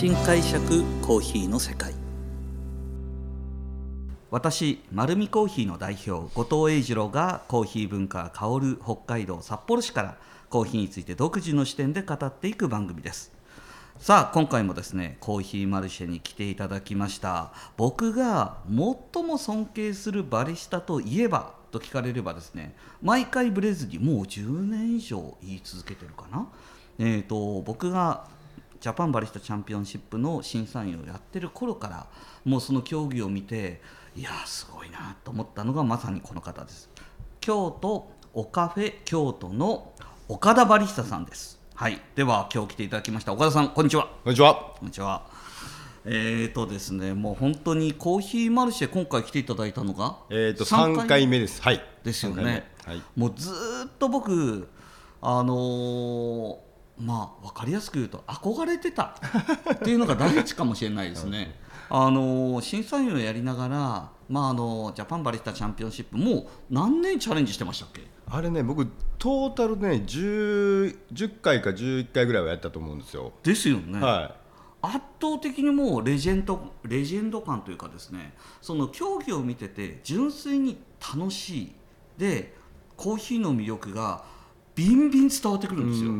新解釈コーヒーの世界。私丸見コーヒーの代表後藤英二郎がコーヒー文化香る北海道札幌市からコーヒーについて独自の視点で語っていく番組です。さあ今回もですねコーヒーマルシェに来ていただきました。僕が最も尊敬するバリスタといえばと聞かれればですね毎回ブレずにもう10年以上言い続けてるかな。えーと僕がジャパンバリスタチャンピオンシップの審査員をやってる頃からもうその競技を見ていやーすごいなと思ったのがまさにこの方です京都オカフェ京都の岡田バリスタさんですはいでは今日来ていただきました岡田さんこんにちはこんにちは。こんにちはえーとですねもう本当にコーヒーマルシェ今回来ていただいたのがえっ、と三三回目です。はい。ですよね、はい。もうずーっと僕あのーまあ分かりやすく言うと憧れてたっていうのが第一かもしれないですね。あのー審査員をやりながら、まああのジャパンバリスタチャンピオンシップもう何年チャレンジしてましたっけ？あれね、僕トータルね、十十回か十一回ぐらいはやったと思うんですよ。ですよね、は圧倒的にもうレジェンドレジェンド感というかですねその競技を見てて純粋に楽しいでコーヒーの魅力がビンビン伝わってくい。るんですよ。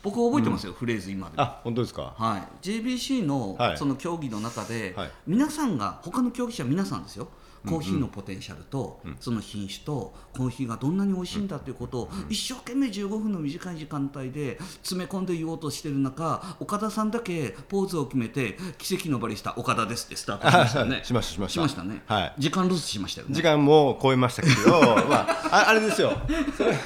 ん。僕覚えてますよ、フレーズ今でも。あ、本当ですか？はい、JBC のはいその競技の中で、はい皆さんが他の競技者皆さんですよコーヒーのポテンシャルと、うん。その品種とコーヒーがどんなに美味しいんだということを、一生懸命15分の短い時間帯で詰め込んで言おうとしてる中岡田さんだけポーズを決めて奇跡のバリスタ岡田ですってスタートしましたよね。しましたしました。しましたね、はい。時間ロスしましたよね。時間も超えましたけど、まあ、ああれですよ。そう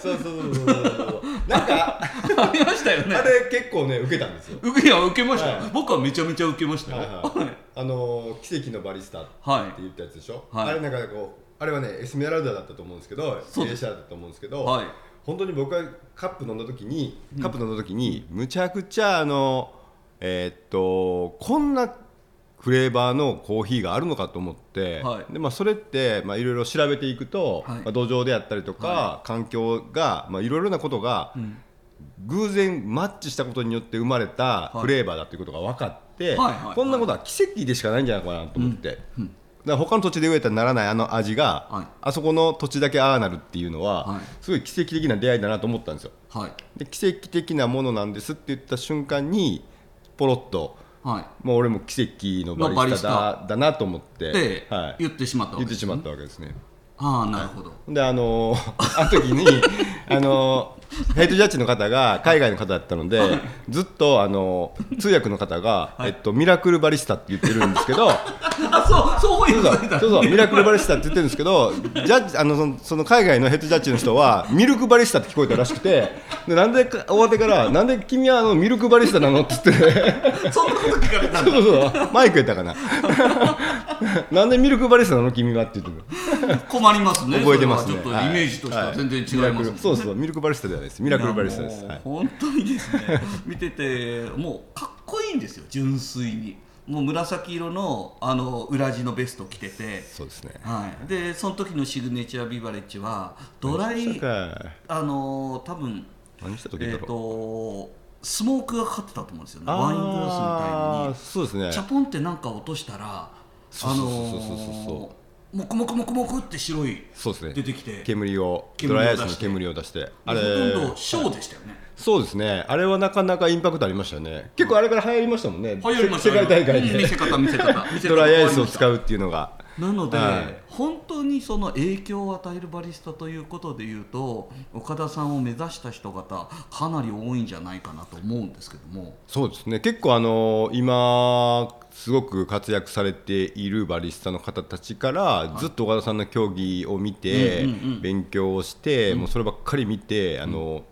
そうそうそう。なんか、ありましたよね。あれ結構ね、受けたんですよ。受けいや受けました。僕はめちゃめちゃ受けましたよ、はい。はいあの奇跡のバリスタってはい。言ったやつでしょ、はい。あれなんかこうあれはねエスメラルダだったと思うんですけどそうです。エーシャだったと思うんですけど、はい。本当に僕がカップ飲んだ時にカップ飲んだ時に、むちゃくちゃあのえーっとこんなフレーバーのコーヒーがあるのかと思って、はい。でまあ、それってまあいろいろ調べていくと、はい。まあ、土壌であったりとか、は環境がまあいろいろなことが、ん。偶然マッチしたことによって生まれたフレーバーだということが分かって、はいはいこんなことは奇跡でしかないんじゃないかなと思って、だから他の土地で植えたらならないあの味が、はい。あそこの土地だけああなるっていうのは、はい。すごい奇跡的な出会いだなと思ったんですよ。はい。で奇跡的なものなんですって言った瞬間にポロッとはい。もう俺も奇跡のバリスタだだなと思って、で、はい、言ってしまったわけですね。言ってしまったわけですね。ああなるほど、であのーあの時にあのーヘッドジャッジの方が海外の方だったので、ずっとあのー通訳の方が、えっと、ミラクルバリスタって言ってるんですけど あそうそういうそうそうそうミラクルバリスタって言ってるんですけどジャッジあのそのその海外のヘッドジャッジの人はミルクバリスタって聞こえたらしくてでなんでか終わってからなんで君はあのミルクバリスタなのって言って。そんなこと聞かれたんだ。そうそうそう。マイクやったかな。なんでミルクバリスタなの？君はって言ってる。困りますね。覚えてますね。それはちょっとイメージとしては全然違いますもんね、はミラクルそうそう、ミルクバリスタではないです。ミラクルバリスタです。はい。本当にですね見ててもうかっこいいんですよ純粋にもう紫色のあの裏地のベスト着ててそうですね。はい、でその時のシグネチャービバレッジはドライか？あの多分何した時えっ、だろう？とスモークがかかってたと思うんですよねワイングラスみたいにそうですねチャ。ポンってなんか落としたらあのーもくもくもくもくって白いそうですね。出てきて煙をドライアイスの煙を出して、あほとれんどショーでしたよね、そうですね。あれはなかなかインパクトありましたよね。結構あれから流行りましたもんね。流行りました世界大会でうん見せ方見せ方ドライアイスを使ううっていうのが。なので、はい。本当にその影響を与えるバリスタということでいうと岡田さんを目指した人方かなり多いんじゃないかなと思うんですけども。そうですね。結構あの今すごく活躍されているバリスタの方たちからずっと岡田さんの競技を見てうんうんうん。勉強をしてもうそればっかり見てあの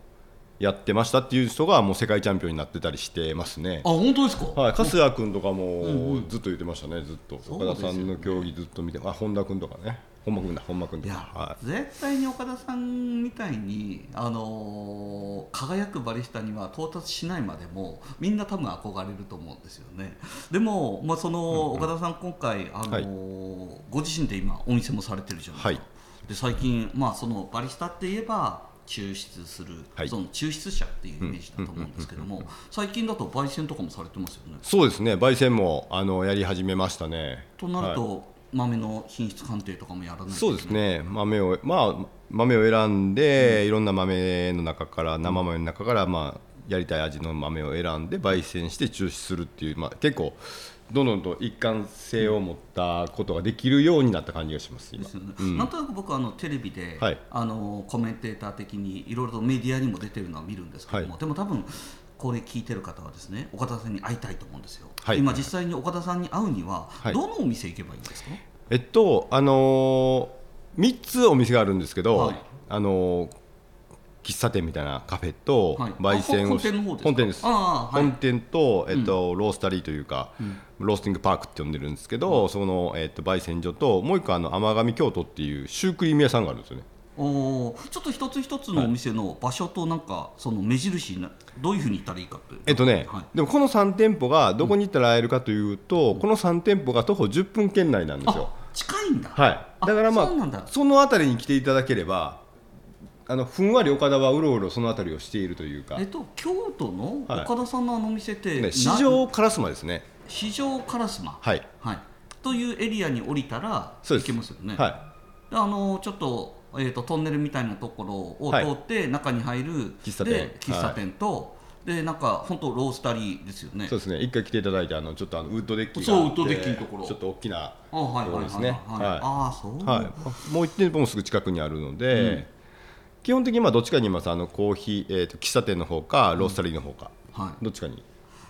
やってましたっていう人がもう世界チャンピオンになってたりしてますね。あ。本当ですか、はい、春日君とかもずっと言ってましたね、ずっと。そう岡田さんの競技ずっと見て、あ本田君とかね、本間君だ、本間君といか、や、は絶対に岡田さんみたいに、あのー輝くバリスタには到達しないまでもみんな多分憧れると思うんですよね。でも、まあ、その岡田さん今回、あのーご自身で今お店もされてるじゃないですか、はい。で最近、まあ、そのバリスタって言えば抽出する、はい。その抽出者っていうイメージだと思うんですけども、最近だと焙煎とかもされてますよね。そうですね。焙煎もあのやり始めましたね。となるはい。と、豆の品質鑑定とかもやらないとそうですね。豆をまあ豆を選んで、いろんな豆の中から生豆の中からまあやりたい味の豆を選んで焙煎して抽出するっていう、まあ、結構どんどんと一貫性を持ったことができるようになった感じがします今。ですよね。なんとなく僕あのテレビで、はい。あのコメンテーター的にいろいろとメディアにも出てるのは見るんですけども、はい。でも多分これ聞いてる方はですね岡田さんに会いたいと思うんですよ、はい今実際に岡田さんに会うには、はい。どのお店行けばいいんですか？えっとあのー、3つお店があるんですけど、はい。あのー喫茶店みたいなカフェとはい。焙煎を、あ本店ですか？本店と、えっとロースタリーというか、ロースティングパークって呼んでるんですけど、その、えっと、焙煎所ともう一個あの甘神京都っていうシュークリーム屋さんがあるんですよね。おー。ちょっと一つ一つのお店の場所となんかその目印になどういうふうに言ったらいいかってえっとね、はい。でもこの3店舗がどこに行ったら会えるかというと、この3店舗が徒歩10分圏内なんですよ。あ近いんだ、はい、あだからまあその辺りに来ていただければあのふんわり岡田はうろうろその辺りをしているというか、えっと京都のはい。岡田さんのあのお店って、ね、な市場烏丸ですね。市場烏丸。はい。はい、というエリアに降りたら行けますよね。はい。であのちょっと,、えー、とトンネルみたいなところをはい通って中に入る、喫茶店。で喫茶店と、でなんか本当ロースタリーですよね。そうですね。一回来ていただいてあのちょっとあのウッドデッキがそうウッドデッキのところ。ちょっと大きなあはいはいはいはい、ところですねはい。ああそう、はい、もう一店舗もすぐ近くにあるので、基本的にまあどっちかにいますあのコーヒー、えー、と喫茶店の方かロースタリーの方か、はい。どっちかに。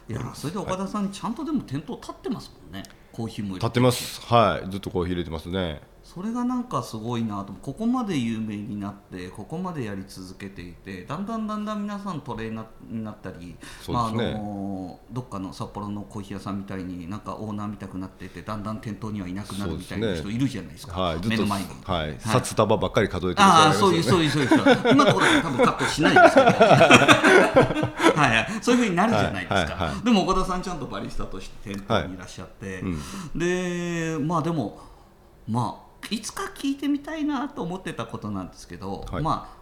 いやそれで岡田さんちゃんとでも店頭立ってますもんね。コーヒーも立ってます。はい。ずっとコーヒー入れてますねそれがなんかすごいなと。ここまで有名になってここまでやり続けていてだんだんだんだん皆さんトレーナーになったり、ね。まああのどっかの札幌のコーヒー屋さんみたいになんかオーナーみたくなっていてだんだん店頭にはいなくなるみたいな人いるじゃないですか。はいずっと目の前に。はい、札束ばっかり数えてるああそういう人そういうそういう人。今のところは多分カットしないですけど はいはい。そういうふうになるじゃないですか、はいはいはい。でも岡田さんちゃんとバリスタとして店頭にいらっしゃって、でまあでもまあいつか聞いてみたいなと思ってたことなんですけど、はい。まあ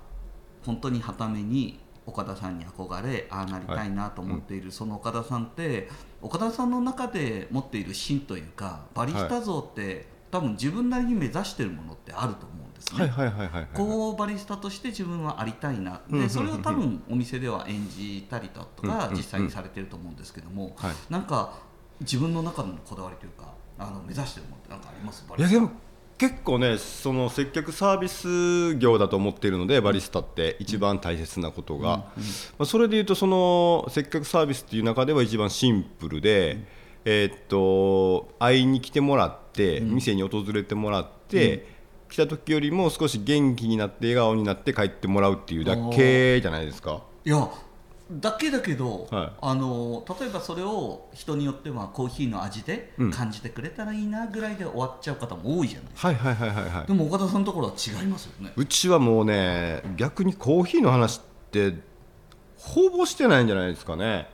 本当にはために岡田さんに憧れああなりたいなと思っている、その岡田さんって岡田さんの中で持っている芯というかバリスタ像って、多分自分なりに目指してるものってあると思うんですね。はいはいはいはいはいこうバリスタとして自分はありたいな。でそれを多分お店では演じたりだとか実際にされてると思うんですけどもはい。なんか自分の中のこだわりというかあの目指してるものってなんかあります？バリスタ。いやでも結構ねその接客サービス業だと思っているのでバリスタって一番大切なことが、まあ、それでいうとその接客サービスっていう中では一番シンプルで、えーっと会いに来てもらって、店に訪れてもらって、来た時よりも少し元気になって笑顔になって帰ってもらうっていうだけじゃないですか。いやだけだけど、はい。あの例えばそれを人によってはコーヒーの味でうん。感じてくれたらいいなぐらいで終わっちゃう方も多いじゃないですか、はいはいはいはいはい。でも岡田さんのところは違いますよね。うちはもうね逆にコーヒーの話ってほぼしてないんじゃないですかね。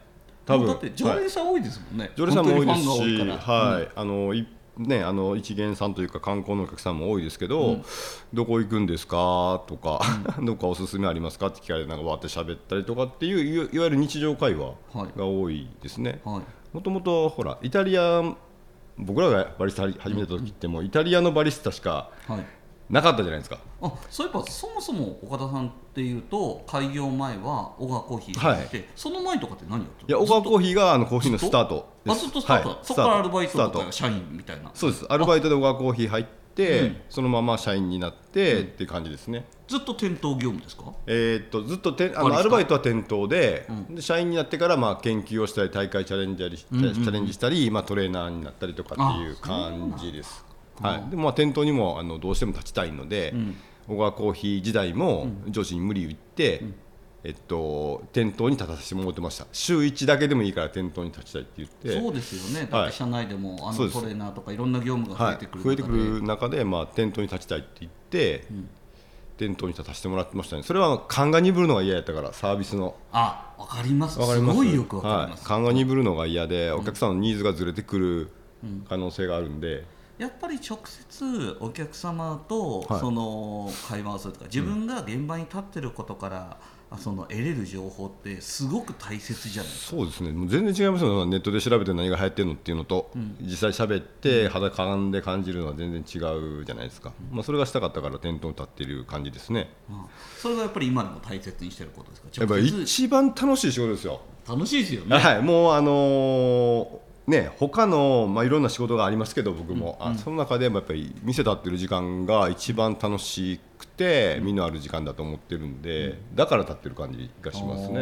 多分。だって常連さん多いですもんね、常連さんも多いですし、ファンが多いから。はい、あのいね、あの一元さんというか観光のお客さんも多いですけど、どこ行くんですか？とか、どこかおすすめありますか？って聞かれてなんかわーって喋ったりとかっていういわゆる日常会話はい。が多いですね。はい。もともとほらイタリア僕らがバリスタ始めた時ってもうイタリアのバリスタしかはいなかったじゃないですか。あそういえばそもそも岡田さんっていうと開業前は小川コーヒーにい。て、その前とかって何やっていや小川コーヒーがあのコーヒーのスタートあずっとスタート、はい。そこからアルバイトとか社員みたいな？そうです。アルバイトで小川コーヒー入って、うん。そのまま社員になって、っていう感じですね。ずっと店頭業務ですか？えーっとずっとてあのアルバイトは店頭で,、うで社員になってからまあ研究をしたり大会チャレンジャーしうんうんうん。チャレンジしたり、まあ、トレーナーになったりとかっていう感じです。あはい、でもまあ店頭にもあのどうしても立ちたいので、ん。小川コーヒー時代も上司に無理言って、えっと、店頭に立たせてもらってました。週1だけでもいいから店頭に立ちたいって言って。そうですよね。だはい。って社内でもあそうです。のトレーナーとかいろんな業務が増はいえてくる、増えてくる中で、まあ、店頭に立ちたいって言って、店頭に立たせてもらってましたね。それは勘が鈍るのが嫌やったからサービスの。あわかります。わかります。すごいよくわかります、はい、勘が鈍るのが嫌でお客さんのニーズがずれてくる可能性があるんで、やっぱり直接お客様とはい。その会話をするとか、自分が現場に立ってることから、あその得れる情報ってすごく大切じゃないですか。そうですね。もう全然違いますよネットで調べて何が流行ってるのっていうのと、実際喋って肌感で感じるのは全然違うじゃないですか、まあ、それがしたかったから店頭に立っている感じですね。うん。それがやっぱり今でも大切にしてることですか？やっぱり一番楽しい仕事ですよ。楽しいですよね。はい、もうあのーね他のまあいろんな仕事がありますけど僕も、あその中でもやっぱり店立ってる時間が一番楽しくて身のある時間だと思ってるんで、だから立ってる感じがしますね。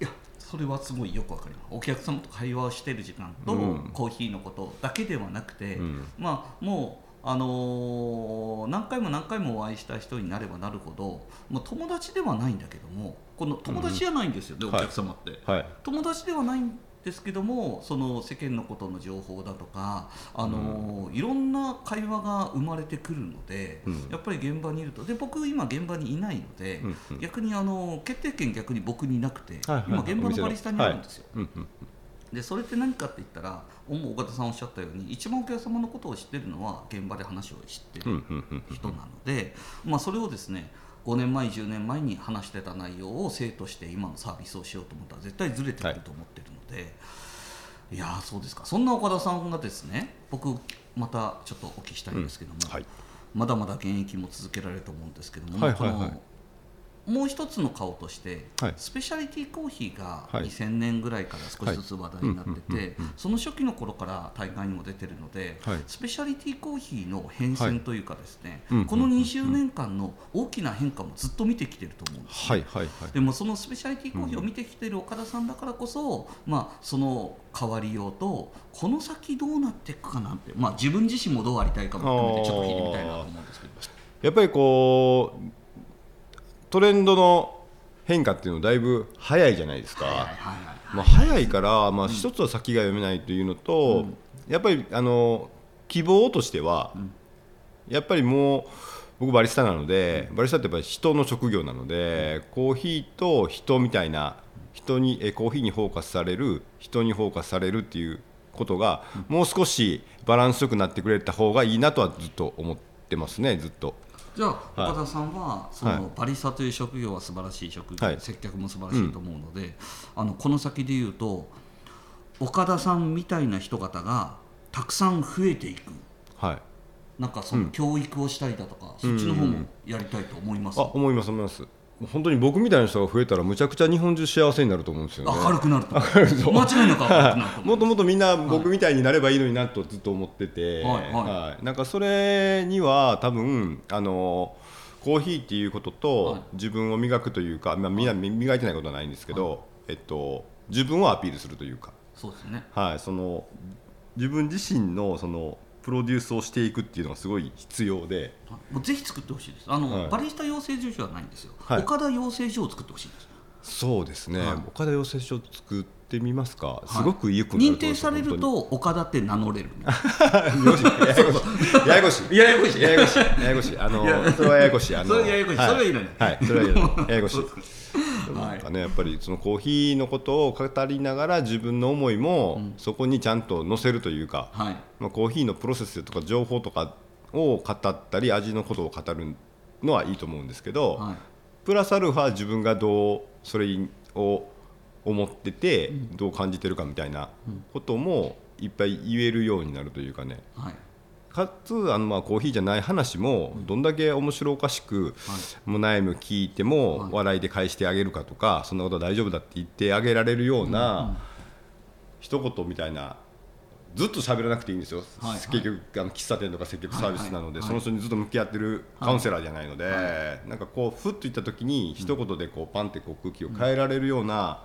いやそれはすごいよくわかります。お客様と会話をしている時間と、うん。コーヒーのことだけではなくて、ん。まあもうあのー何回も何回もお会いした人になればなるほどもう友達ではないんだけどもこの友達じゃないんですよね、うん。お客様って、はい。友達ではないんですけどもその世間のことの情報だとか、あのーいろんな会話が生まれてくるので、うん。やっぱり現場にいると。で僕今現場にいないので、うんうん。逆にあの決定権逆に僕になくて、はいはい今現場のバリスタにあるんですよ、うんうんでそれって何かって言ったら岡田さんおっしゃったように一番お客様のことを知ってるのは現場で話を知ってるうんうんうん人なので、まあ、それをですね5年前10年前に話してた内容を生として今のサービスをしようと思ったら絶対ずれてくると思ってるので、い、やーそうですか。そんな岡田さんがですね僕またちょっとお聞きしたいんですけども、はい。まだまだ現役も続けられると思うんですけども、はいはいはい。このもう一つの顔として、はい。スペシャリティコーヒーがはい。2000年ぐらいから少しずつ話題になっててその初期の頃から大会にも出てるので、はい。スペシャリティコーヒーの変遷というかですね、うんうんこの20年間の大きな変化もずっと見てきてると思うんですはいはいはい。でもそのスペシャリティコーヒーを見てきてる岡田さんだからこそ、まあ、その変わりようとこの先どうなっていくかなって、まあ、自分自身もどうありたいかも含めてちょっと聞いてみたいなと思うんですけど。やっぱりこうトレンドの変化っていうのだいぶ早いじゃないですか。まあ、早いから、まあ、一つは先が読めないというのと、やっぱりあの希望としては、やっぱりもう僕バリスタなので、バリスタってやっぱり人の職業なので、コーヒーと人みたいな人にえコーヒーにフォーカスされる人にフォーカスされるっていうことが、もう少しバランスよくなってくれた方がいいなとはずっと思ってますねずっと。じゃあはい。岡田さんはそはい。のバリスタという職業は素晴らしい職業、はい。接客も素晴らしいと思うので、あのこの先で言うと岡田さんみたいな人方がたくさん増えていく。はい。なんかその教育をしたりだとか、そっちの方もやりたいと思います、あ思います思います本当に僕みたいな人が増えたらむちゃくちゃ日本中幸せになると思うんですよね。明るくなると 間違いなく明 もっともっとみんな僕みたいになればいいのになとずっと思ってて、はいはい。なんかそれには多分あのコーヒーっていうことと、はい。自分を磨くというか、まあ、みんな磨いてないことはないんですけど、えっと、自分をアピールするというか、そうですね。はい、その自分自身のそのプロデュースをしていくっていうのがすごい必要で。もうぜひ作ってほしいです。あの、はい。バリスタ養成所じゃないんですよ、はい。岡田養成所を作ってほしいんです。そうですね、はい。岡田養成所作ってみますか、はい。すごく良くなる認定されると岡田って名乗れるややこしい。ややこしい。ややこしい。ややこしい。あのそれはややこしい。あのそれややこしい。それはいいのにはい。それはややこしい。はいなんかねやっぱりそのコーヒーのことを語りながら自分の思いもそこにちゃんと載せるというか、はい。まあ、コーヒーのプロセスとか情報とかを語ったり味のことを語るのはいいと思うんですけど、はい。プラスアルファ自分がどうそれを思っててどう感じてるかみたいなこともいっぱい言えるようになるというかね。はいかつあのまあコーヒーじゃない話もどんだけ面白おかしくもう悩みを聞いても笑いで返してあげるかとかそんなことは大丈夫だって言ってあげられるような一言みたいなずっと喋らなくていいんですよ、はい。はい。結局あの喫茶店とか接客サービスなので、はいはいその人にずっと向き合ってるカウンセラーじゃないので、なんかこうふっと言った時に一言でこうパンってこう空気を変えられるような、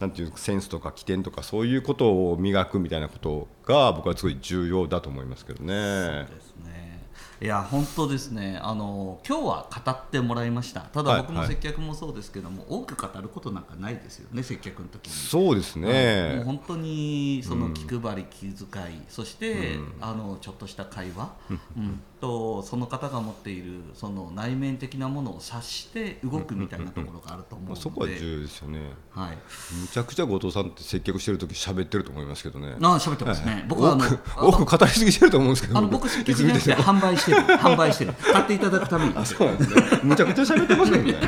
なんていうセンスとか起点とかそういうことを磨くみたいなことが僕はすごい重要だと思いますけどね。そうですねいや本当ですね。あの今日は語ってもらいました。ただ僕もはいはい。接客もそうですけども、多く語ることなんかないですよね接客の時に。そうですはい。もうね、本当にその気配り、気遣いそして、うん。あのちょっとした会話、うん、とその方が持っているその内面的なものを察して動くみたいなところがあると思うので、まあ、そこは重要ですよね。はい、むちゃくちゃ後藤さんって接客してる時喋ってると思いますけどね。あ喋ってますね、僕はあの多く多く語りすぎてると思うんですけど。あの僕接客じゃなくて販売してる販売してる買っていただくためにですそうなんですねむちゃくちゃ喋ってますよね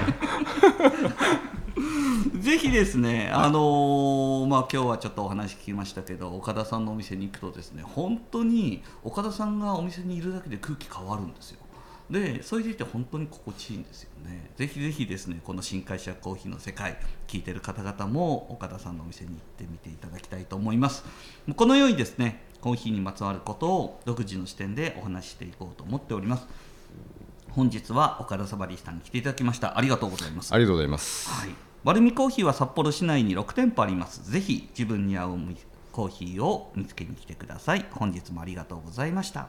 ぜひですね、あのーまあ今日はちょっとお話聞きましたけど、岡田さんのお店に行くとですね、本当に岡田さんがお店にいるだけで空気変わるんですよ。で、それでいて本当に心地いいんですよね。ぜひぜひですね、この新会社コーヒーの世界、聞いてる方々も岡田さんのお店に行ってみていただきたいと思います。このようにですね、コーヒーにまつわることを独自の視点でお話ししていこうと思っております。本日は岡田サバリーさんに来ていただきました。ありがとうございます。ありがとうございますはい、バルミコーヒーは札幌市内に6店舗あります。ぜひ自分に合うコーヒーを見つけに来てください。本日もありがとうございました。